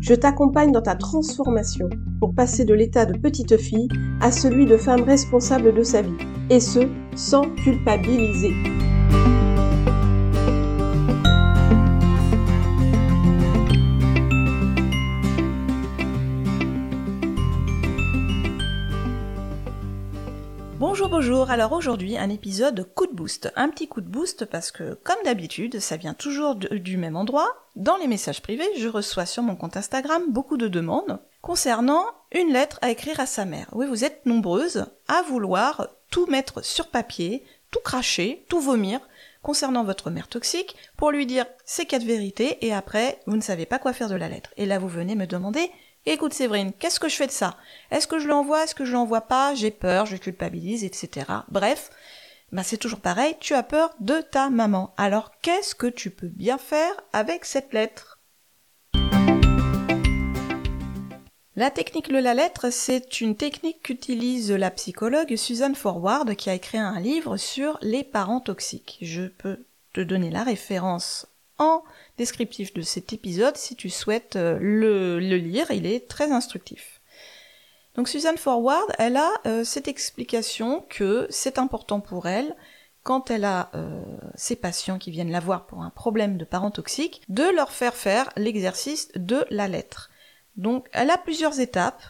Je t'accompagne dans ta transformation pour passer de l'état de petite fille à celui de femme responsable de sa vie, et ce, sans culpabiliser. Bonjour, bonjour. Alors aujourd'hui, un épisode coup de boost. Un petit coup de boost parce que, comme d'habitude, ça vient toujours du même endroit. Dans les messages privés, je reçois sur mon compte Instagram beaucoup de demandes concernant une lettre à écrire à sa mère. Oui, vous êtes nombreuses à vouloir tout mettre sur papier, tout cracher, tout vomir concernant votre mère toxique pour lui dire ces quatre vérités et après vous ne savez pas quoi faire de la lettre. Et là vous venez me demander écoute Séverine, qu'est-ce que je fais de ça? Est-ce que je l'envoie? Est-ce que je l'envoie pas? J'ai peur, je culpabilise, etc. Bref, bah c'est toujours pareil, tu as peur de ta maman. Alors qu'est-ce que tu peux bien faire avec cette lettre? La technique de la lettre, c'est une technique qu'utilise la psychologue Susan Forward qui a écrit un livre sur les parents toxiques. Je peux te donner la référence en descriptif de cet épisode si tu souhaites euh, le, lire, il est très instructif. Donc Susan Forward, elle a euh, cette explication que c'est important pour elle quand elle a euh, ses patients qui viennent la voir pour un problème de parents toxiques, de leur faire faire l'exercice de la lettre. Donc elle a plusieurs étapes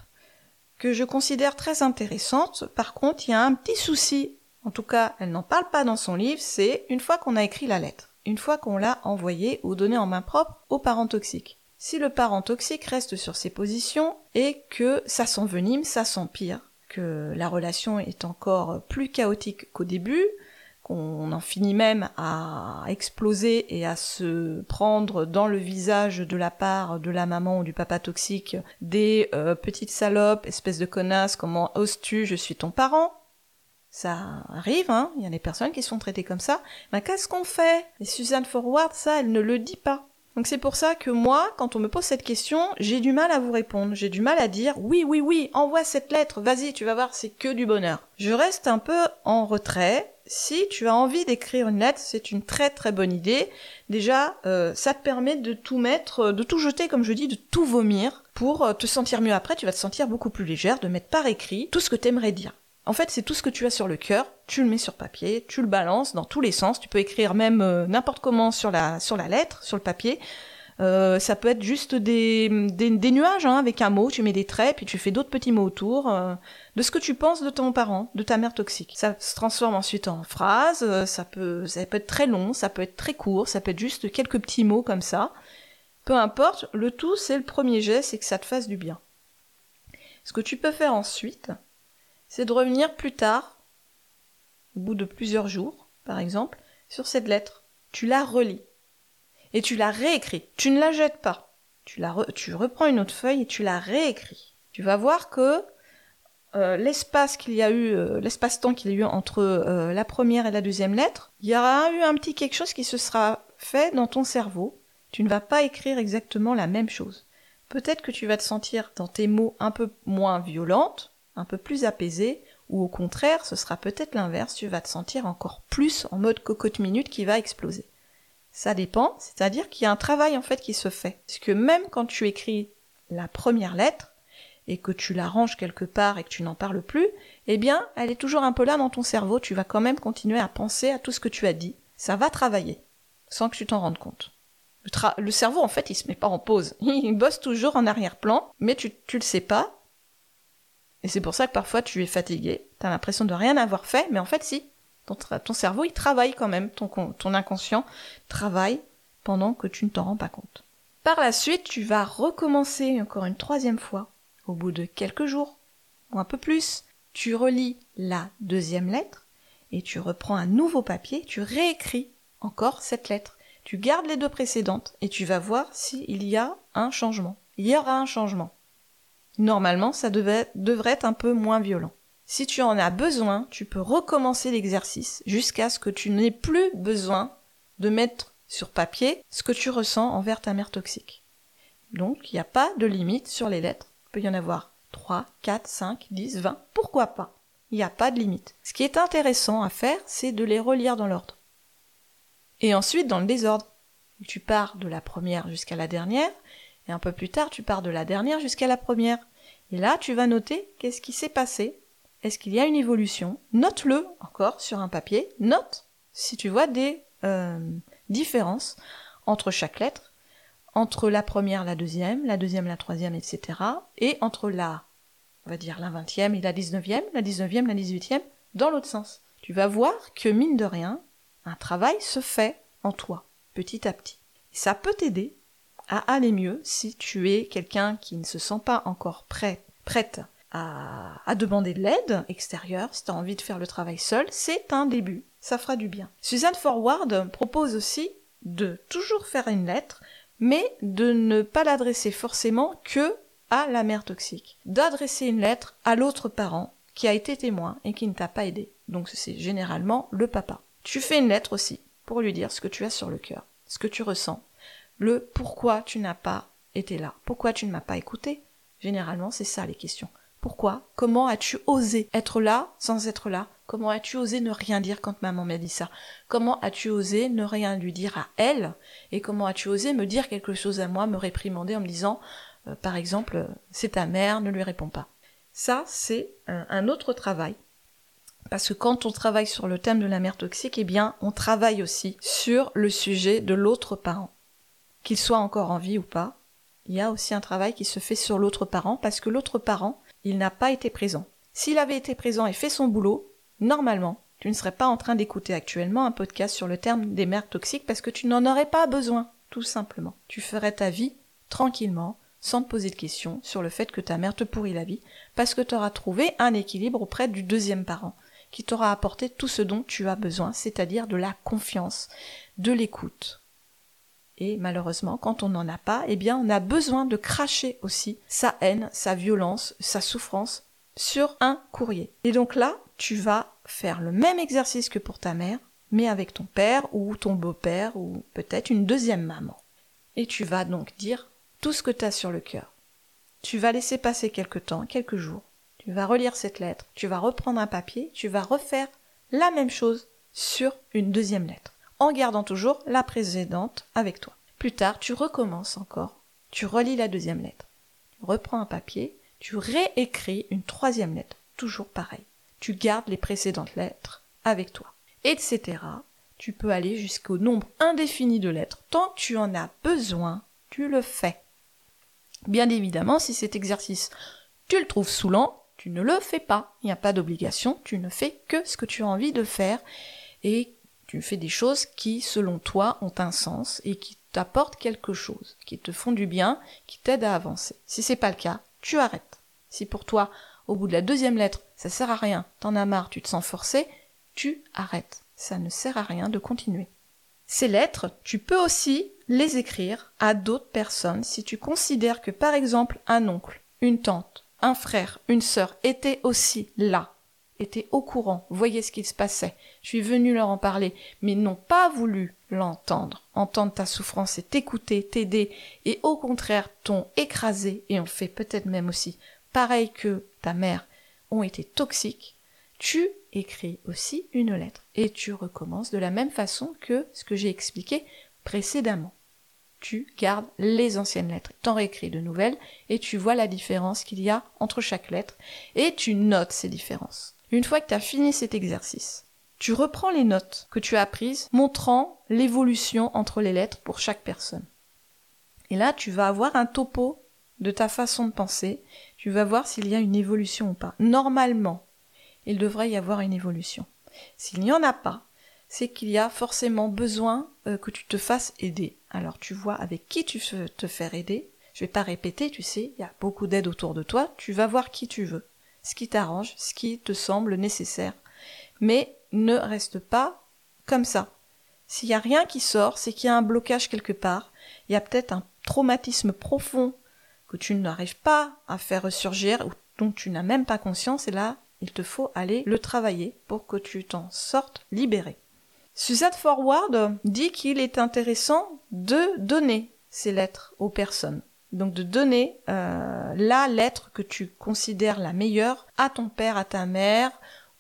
que je considère très intéressantes. Par contre, il y a un petit souci, en tout cas elle n'en parle pas dans son livre, c'est une fois qu'on a écrit la lettre, une fois qu'on l'a envoyée ou donnée en main propre au parent toxique. Si le parent toxique reste sur ses positions et que ça s'envenime, ça s'empire, que la relation est encore plus chaotique qu'au début, qu'on en finit même à exploser et à se prendre dans le visage de la part de la maman ou du papa toxique des euh, petites salopes, espèces de connasses, comment oses-tu, je suis ton parent. Ça arrive, hein, il y a des personnes qui sont traitées comme ça. Mais qu'est-ce qu'on fait? Et Suzanne Forward, ça, elle ne le dit pas. Donc c'est pour ça que moi, quand on me pose cette question, j'ai du mal à vous répondre. J'ai du mal à dire oui, oui, oui, envoie cette lettre, vas-y, tu vas voir, c'est que du bonheur. Je reste un peu en retrait, si tu as envie d'écrire une lettre, c'est une très très bonne idée. Déjà, euh, ça te permet de tout mettre, de tout jeter, comme je dis, de tout vomir, pour euh, te sentir mieux après. Tu vas te sentir beaucoup plus légère, de mettre par écrit tout ce que t'aimerais dire. En fait, c'est tout ce que tu as sur le cœur, tu le mets sur papier, tu le balances dans tous les sens. Tu peux écrire même n'importe comment sur la sur la lettre, sur le papier. Euh, ça peut être juste des, des, nuages hein, avec un mot, tu mets des traits, puis tu fais d'autres petits mots autour euh, de ce que tu penses de ton parent, de ta mère toxique. Ça se transforme ensuite en phrase, euh, ça peut, ça peut être très long, ça peut être très court, ça peut être juste quelques petits mots comme ça. Peu importe, le tout c'est le premier geste, c'est que ça te fasse du bien. Ce que tu peux faire ensuite, c'est de revenir plus tard, au bout de plusieurs jours, par exemple, sur cette lettre. Tu la relis et tu la réécris. Tu ne la jettes pas. Tu, la reprends une autre feuille et tu la réécris. Tu vas voir que euh, l'espace qu'il y a eu, euh, l'espace-temps qu'il y a eu entre euh, la première et la deuxième lettre, il y aura eu un petit quelque chose qui se sera fait dans ton cerveau. Tu ne vas pas écrire exactement la même chose. Peut-être que tu vas te sentir dans tes mots un peu moins violente, un peu plus apaisée, ou au contraire, ce sera peut-être l'inverse, tu vas te sentir encore plus en mode cocotte minute qui va exploser. Ça dépend, c'est-à-dire qu'il y a un travail en fait qui se fait. Parce que même quand tu écris la première lettre et que tu la ranges quelque part et que tu n'en parles plus, eh bien, elle est toujours un peu là dans ton cerveau, tu vas quand même continuer à penser à tout ce que tu as dit. Ça va travailler, sans que tu t'en rendes compte. Le, cerveau, en fait, il se met pas en pause. Il bosse toujours en arrière-plan, mais tu, tu le sais pas. Et c'est pour ça que parfois tu es fatigué, tu as l'impression de rien avoir fait, mais en fait si, ton, cerveau, il travaille quand même, ton, ton inconscient travaille pendant que tu ne t'en rends pas compte. Par la suite, tu vas recommencer encore une troisième fois, au bout de quelques jours, ou un peu plus. Tu relis la deuxième lettre, et tu reprends un nouveau papier, tu réécris encore cette lettre. Tu gardes les deux précédentes, et tu vas voir s'il y a un changement. Il y aura un changement. Normalement, ça devrait être un peu moins violent. Si tu en as besoin, tu peux recommencer l'exercice jusqu'à ce que tu n'aies plus besoin de mettre sur papier ce que tu ressens envers ta mère toxique. Donc, il n'y a pas de limite sur les lettres. Il peut y en avoir 3, 4, 5, 10, 20. Pourquoi pas? Il n'y a pas de limite. Ce qui est intéressant à faire, c'est de les relire dans l'ordre. Et ensuite, dans le désordre. Tu pars de la première jusqu'à la dernière, et un peu plus tard, tu pars de la dernière jusqu'à la première. Et là, tu vas noter qu'est-ce qui s'est passé. Est-ce qu'il y a une évolution Note-le encore sur un papier. Note si tu vois des euh, différences entre chaque lettre, entre la première, la deuxième, la deuxième, la troisième, etc. Et entre la, on va dire, la vingtième et la dix-neuvième, la dix-neuvième, la dix-huitième, dans l'autre sens. Tu vas voir que, mine de rien, un travail se fait en toi, petit à petit. ça peut t'aider à aller mieux si tu es quelqu'un qui ne se sent pas encore prêt, prête à, demander de l'aide extérieure, si tu as envie de faire le travail seul, c'est un début, ça fera du bien. Suzanne Forward propose aussi de toujours faire une lettre, mais de ne pas l'adresser forcément que à la mère toxique, d'adresser une lettre à l'autre parent qui a été témoin et qui ne t'a pas aidé. Donc c'est généralement le papa. Tu fais une lettre aussi pour lui dire ce que tu as sur le cœur, ce que tu ressens, le pourquoi tu n'as pas été là, pourquoi tu ne m'as pas écouté? Généralement, c'est ça les questions. Pourquoi? Comment as-tu osé être là sans être là? Comment as-tu osé ne rien dire quand maman m'a dit ça? Comment as-tu osé ne rien lui dire à elle? Et comment as-tu osé me dire quelque chose à moi, me réprimander en me disant, euh, par exemple, euh, c'est ta mère, ne lui réponds pas? Ça, c'est un, autre travail. Parce que quand on travaille sur le thème de la mère toxique, eh bien, on travaille aussi sur le sujet de l'autre parent qu'il soit encore en vie ou pas, il y a aussi un travail qui se fait sur l'autre parent parce que l'autre parent, il n'a pas été présent. S'il avait été présent et fait son boulot, normalement, tu ne serais pas en train d'écouter actuellement un podcast sur le terme des mères toxiques parce que tu n'en aurais pas besoin, tout simplement. Tu ferais ta vie tranquillement, sans te poser de questions sur le fait que ta mère te pourrit la vie, parce que tu auras trouvé un équilibre auprès du deuxième parent, qui t'aura apporté tout ce dont tu as besoin, c'est-à-dire de la confiance, de l'écoute, et malheureusement, quand on n'en a pas, eh bien, on a besoin de cracher aussi sa haine, sa violence, sa souffrance sur un courrier. Et donc là, tu vas faire le même exercice que pour ta mère, mais avec ton père ou ton beau-père ou peut-être une deuxième maman. Et tu vas donc dire tout ce que tu as sur le cœur. Tu vas laisser passer quelque temps, quelques jours. Tu vas relire cette lettre, tu vas reprendre un papier, tu vas refaire la même chose sur une deuxième lettre en gardant toujours la précédente avec toi. Plus tard, tu recommences encore. Tu relis la deuxième lettre. Tu reprends un papier, tu réécris une troisième lettre. Toujours pareil. Tu gardes les précédentes lettres avec toi. Etc. Tu peux aller jusqu'au nombre indéfini de lettres. Tant que tu en as besoin, tu le fais. Bien évidemment, si cet exercice, tu le trouves saoulant, tu ne le fais pas. Il n'y a pas d'obligation, tu ne fais que ce que tu as envie de faire et tu fais des choses qui, selon toi, ont un sens et qui t'apportent quelque chose, qui te font du bien, qui t'aident à avancer. Si c'est pas le cas, tu arrêtes. Si pour toi, au bout de la deuxième lettre, ça sert à rien, t'en as marre, tu te sens forcé, tu arrêtes. Ça ne sert à rien de continuer. Ces lettres, tu peux aussi les écrire à d'autres personnes si tu considères que par exemple un oncle, une tante, un frère, une sœur étaient aussi là étaient au courant, voyaient ce qu'il se passait. Je suis venu leur en parler, mais n'ont pas voulu l'entendre, entendre ta souffrance et t'écouter, t'aider, et au contraire t'ont écrasé et ont fait peut-être même aussi, pareil que ta mère, ont été toxiques, tu écris aussi une lettre et tu recommences de la même façon que ce que j'ai expliqué précédemment. Tu gardes les anciennes lettres, t'en réécris de nouvelles et tu vois la différence qu'il y a entre chaque lettre et tu notes ces différences. Une fois que tu as fini cet exercice, tu reprends les notes que tu as prises, montrant l'évolution entre les lettres pour chaque personne. Et là, tu vas avoir un topo de ta façon de penser, tu vas voir s'il y a une évolution ou pas. Normalement, il devrait y avoir une évolution. S'il n'y en a pas, c'est qu'il y a forcément besoin euh, que tu te fasses aider. Alors tu vois avec qui tu veux te faire aider. Je vais pas répéter, tu sais, il y a beaucoup d'aide autour de toi, tu vas voir qui tu veux ce qui t'arrange, ce qui te semble nécessaire. Mais ne reste pas comme ça. S'il n'y a rien qui sort, c'est qu'il y a un blocage quelque part, il y a peut-être un traumatisme profond que tu n'arrives pas à faire ressurgir ou dont tu n'as même pas conscience, et là, Il te faut aller le travailler pour que tu t'en sortes libéré. Suzanne Forward dit qu'il est intéressant de donner ces lettres aux personnes. Donc de donner euh, la lettre que tu considères la meilleure à ton père, à ta mère,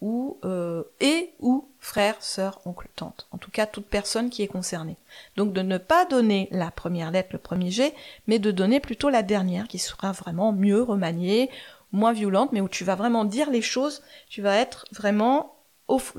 ou euh, et ou frère, sœur, oncle, tante. En tout cas, toute personne qui est concernée. Donc de ne pas donner la première lettre, le premier G, mais de donner plutôt la dernière, qui sera vraiment mieux remaniée, moins violente, mais où tu vas vraiment dire les choses, tu vas être vraiment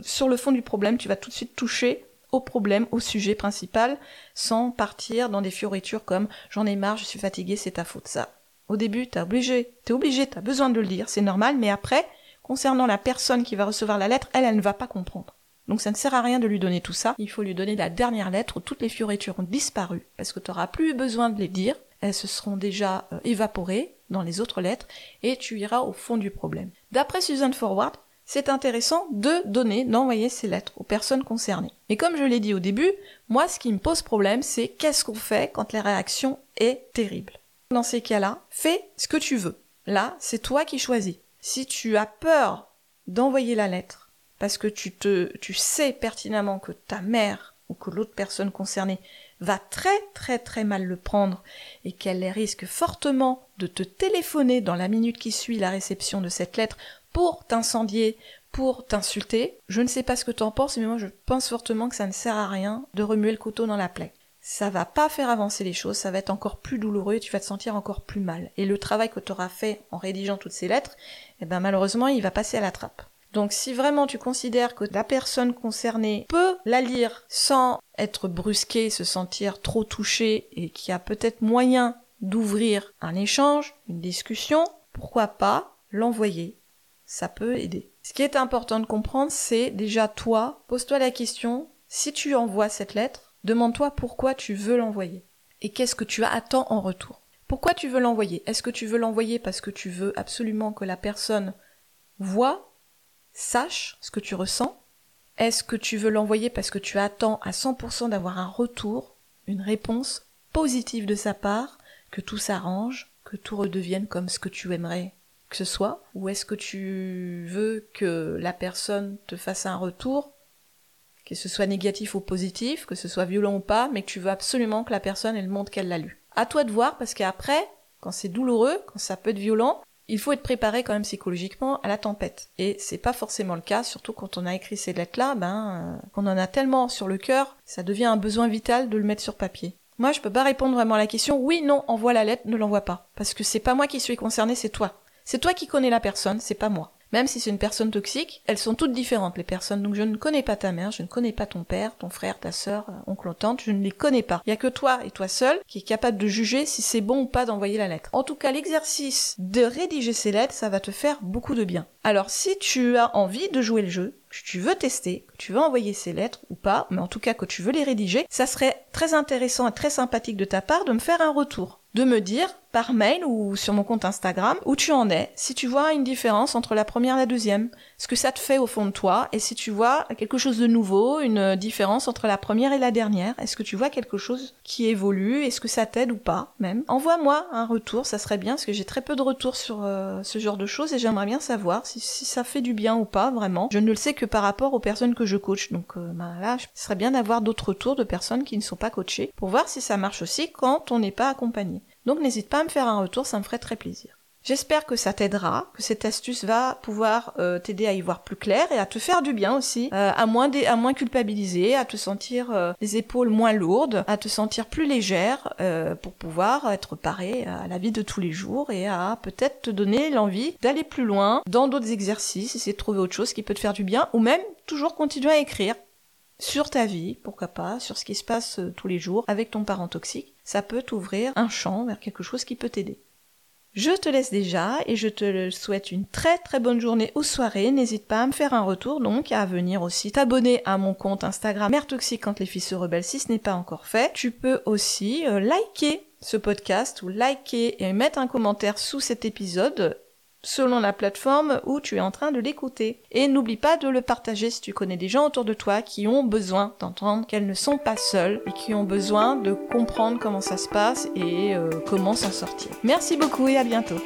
sur le fond du problème, tu vas tout de suite toucher au problème, au sujet principal, sans partir dans des fioritures comme j'en ai marre, je suis fatigué, c'est ta faute. Ça, au début, t'es obligé, t'es obligé, t'as besoin de le dire, c'est normal, mais après, concernant la personne qui va recevoir la lettre, elle, elle ne va pas comprendre. Donc ça ne sert à rien de lui donner tout ça, il faut lui donner la dernière lettre où toutes les fioritures ont disparu, parce que tu n'auras plus besoin de les dire, elles se seront déjà euh, évaporées dans les autres lettres, et tu iras au fond du problème. D'après Susan Forward, c'est intéressant de donner, d'envoyer ces lettres aux personnes concernées. Mais comme je l'ai dit au début, moi ce qui me pose problème, c'est qu'est-ce qu'on fait quand la réaction est terrible. Dans ces cas-là, fais ce que tu veux. Là, c'est toi qui choisis. Si tu as peur d'envoyer la lettre, parce que tu te, tu sais pertinemment que ta mère ou que l'autre personne concernée va très très très mal le prendre et qu'elle risque fortement de te téléphoner dans la minute qui suit la réception de cette lettre pour t'incendier, pour t'insulter. Je ne sais pas ce que tu en penses, mais moi je pense fortement que ça ne sert à rien de remuer le couteau dans la plaie. Ça va pas faire avancer les choses, ça va être encore plus douloureux tu vas te sentir encore plus mal. Et le travail que tu auras fait en rédigeant toutes ces lettres, eh ben malheureusement il va passer à la trappe. Donc si vraiment tu considères que la personne concernée peut la lire sans être brusquée, se sentir trop touchée et qu'il y a peut-être moyen d'ouvrir un échange, une discussion, pourquoi pas l'envoyer ça peut aider. Ce qui est important de comprendre, c'est déjà toi, pose-toi la question, si tu envoies cette lettre, demande-toi pourquoi tu veux l'envoyer. Et qu'est-ce que tu attends en retour. Pourquoi tu veux l'envoyer? Est-ce que tu veux l'envoyer parce que tu veux absolument que la personne voit, sache ce que tu ressens? Est-ce que tu veux l'envoyer parce que tu attends à 100% d'avoir un retour, une réponse positive de sa part, que tout s'arrange, que tout redevienne comme ce que tu aimerais? Que ce soit Ou est-ce que tu veux que la personne te fasse un retour, que ce soit négatif ou positif, que ce soit violent ou pas, mais que tu veux absolument que la personne elle montre qu'elle l'a lu À toi de voir parce qu'après, quand c'est douloureux, quand ça peut être violent, il faut être préparé quand même psychologiquement à la tempête. Et c'est pas forcément le cas, surtout quand on a écrit ces lettres-là, ben, euh, qu'on en a tellement sur le cœur, ça devient un besoin vital de le mettre sur papier. Moi, je peux pas répondre vraiment à la question oui, non, envoie la lettre, ne l'envoie pas. Parce que c'est pas moi qui suis concerné, c'est toi. C'est toi qui connais la personne, c'est pas moi. Même si c'est une personne toxique, elles sont toutes différentes, les personnes. Donc je ne connais pas ta mère, je ne connais pas ton père, ton frère, ta sœur, euh, oncle tante, je ne les connais pas. Il y a que toi et toi seul qui est capable de juger si c'est bon ou pas d'envoyer la lettre. En tout cas, l'exercice de rédiger ces lettres, ça va te faire beaucoup de bien. Alors si tu as envie de jouer le jeu, que tu veux tester, que tu veux envoyer ces lettres ou pas, mais en tout cas que tu veux les rédiger, ça serait très intéressant et très sympathique de ta part de me faire un retour de me dire par mail ou sur mon compte Instagram où tu en es, si tu vois une différence entre la première et la deuxième, ce que ça te fait au fond de toi, et si tu vois quelque chose de nouveau, une différence entre la première et la dernière, est-ce que tu vois quelque chose qui évolue, est-ce que ça t'aide ou pas même? Envoie-moi un retour, ça serait bien, parce que j'ai très peu de retours sur euh, ce genre de choses, et j'aimerais bien savoir si, ça fait du bien ou pas, vraiment. Je ne le sais que par rapport aux personnes que je coach, donc euh, bah, là, ce serait bien d'avoir d'autres retours de personnes qui ne sont pas coachées, pour voir si ça marche aussi quand on n'est pas accompagné. Donc n'hésite pas à me faire un retour, ça me ferait très plaisir. J'espère que ça t'aidera, que cette astuce va pouvoir euh, t'aider à y voir plus clair et à te faire du bien aussi, euh, à moins culpabiliser, à te sentir euh, les épaules moins lourdes, à te sentir plus légère pour pouvoir être paré à la vie de tous les jours et à peut-être te donner l'envie d'aller plus loin dans d'autres exercices, essayer de trouver autre chose qui peut te faire du bien ou même toujours continuer à écrire sur ta vie, pourquoi pas, sur ce qui se passe tous les jours avec ton parent toxique ça peut t'ouvrir un champ vers quelque chose qui peut t'aider. Je te laisse déjà et je te souhaite une très très bonne journée ou soirée. N'hésite pas à me faire un retour donc, à venir aussi t'abonner à mon compte Instagram Mère Toxique quand les filles se rebellent si ce n'est pas encore fait. Tu peux aussi euh, liker ce podcast ou liker et mettre un commentaire sous cet épisode selon la plateforme où tu es en train de l'écouter. Et n'oublie pas de le partager si tu connais des gens autour de toi qui ont besoin d'entendre qu'elles ne sont pas seules et qui ont besoin de comprendre comment ça se passe et euh, comment s'en sortir. Merci beaucoup et à bientôt.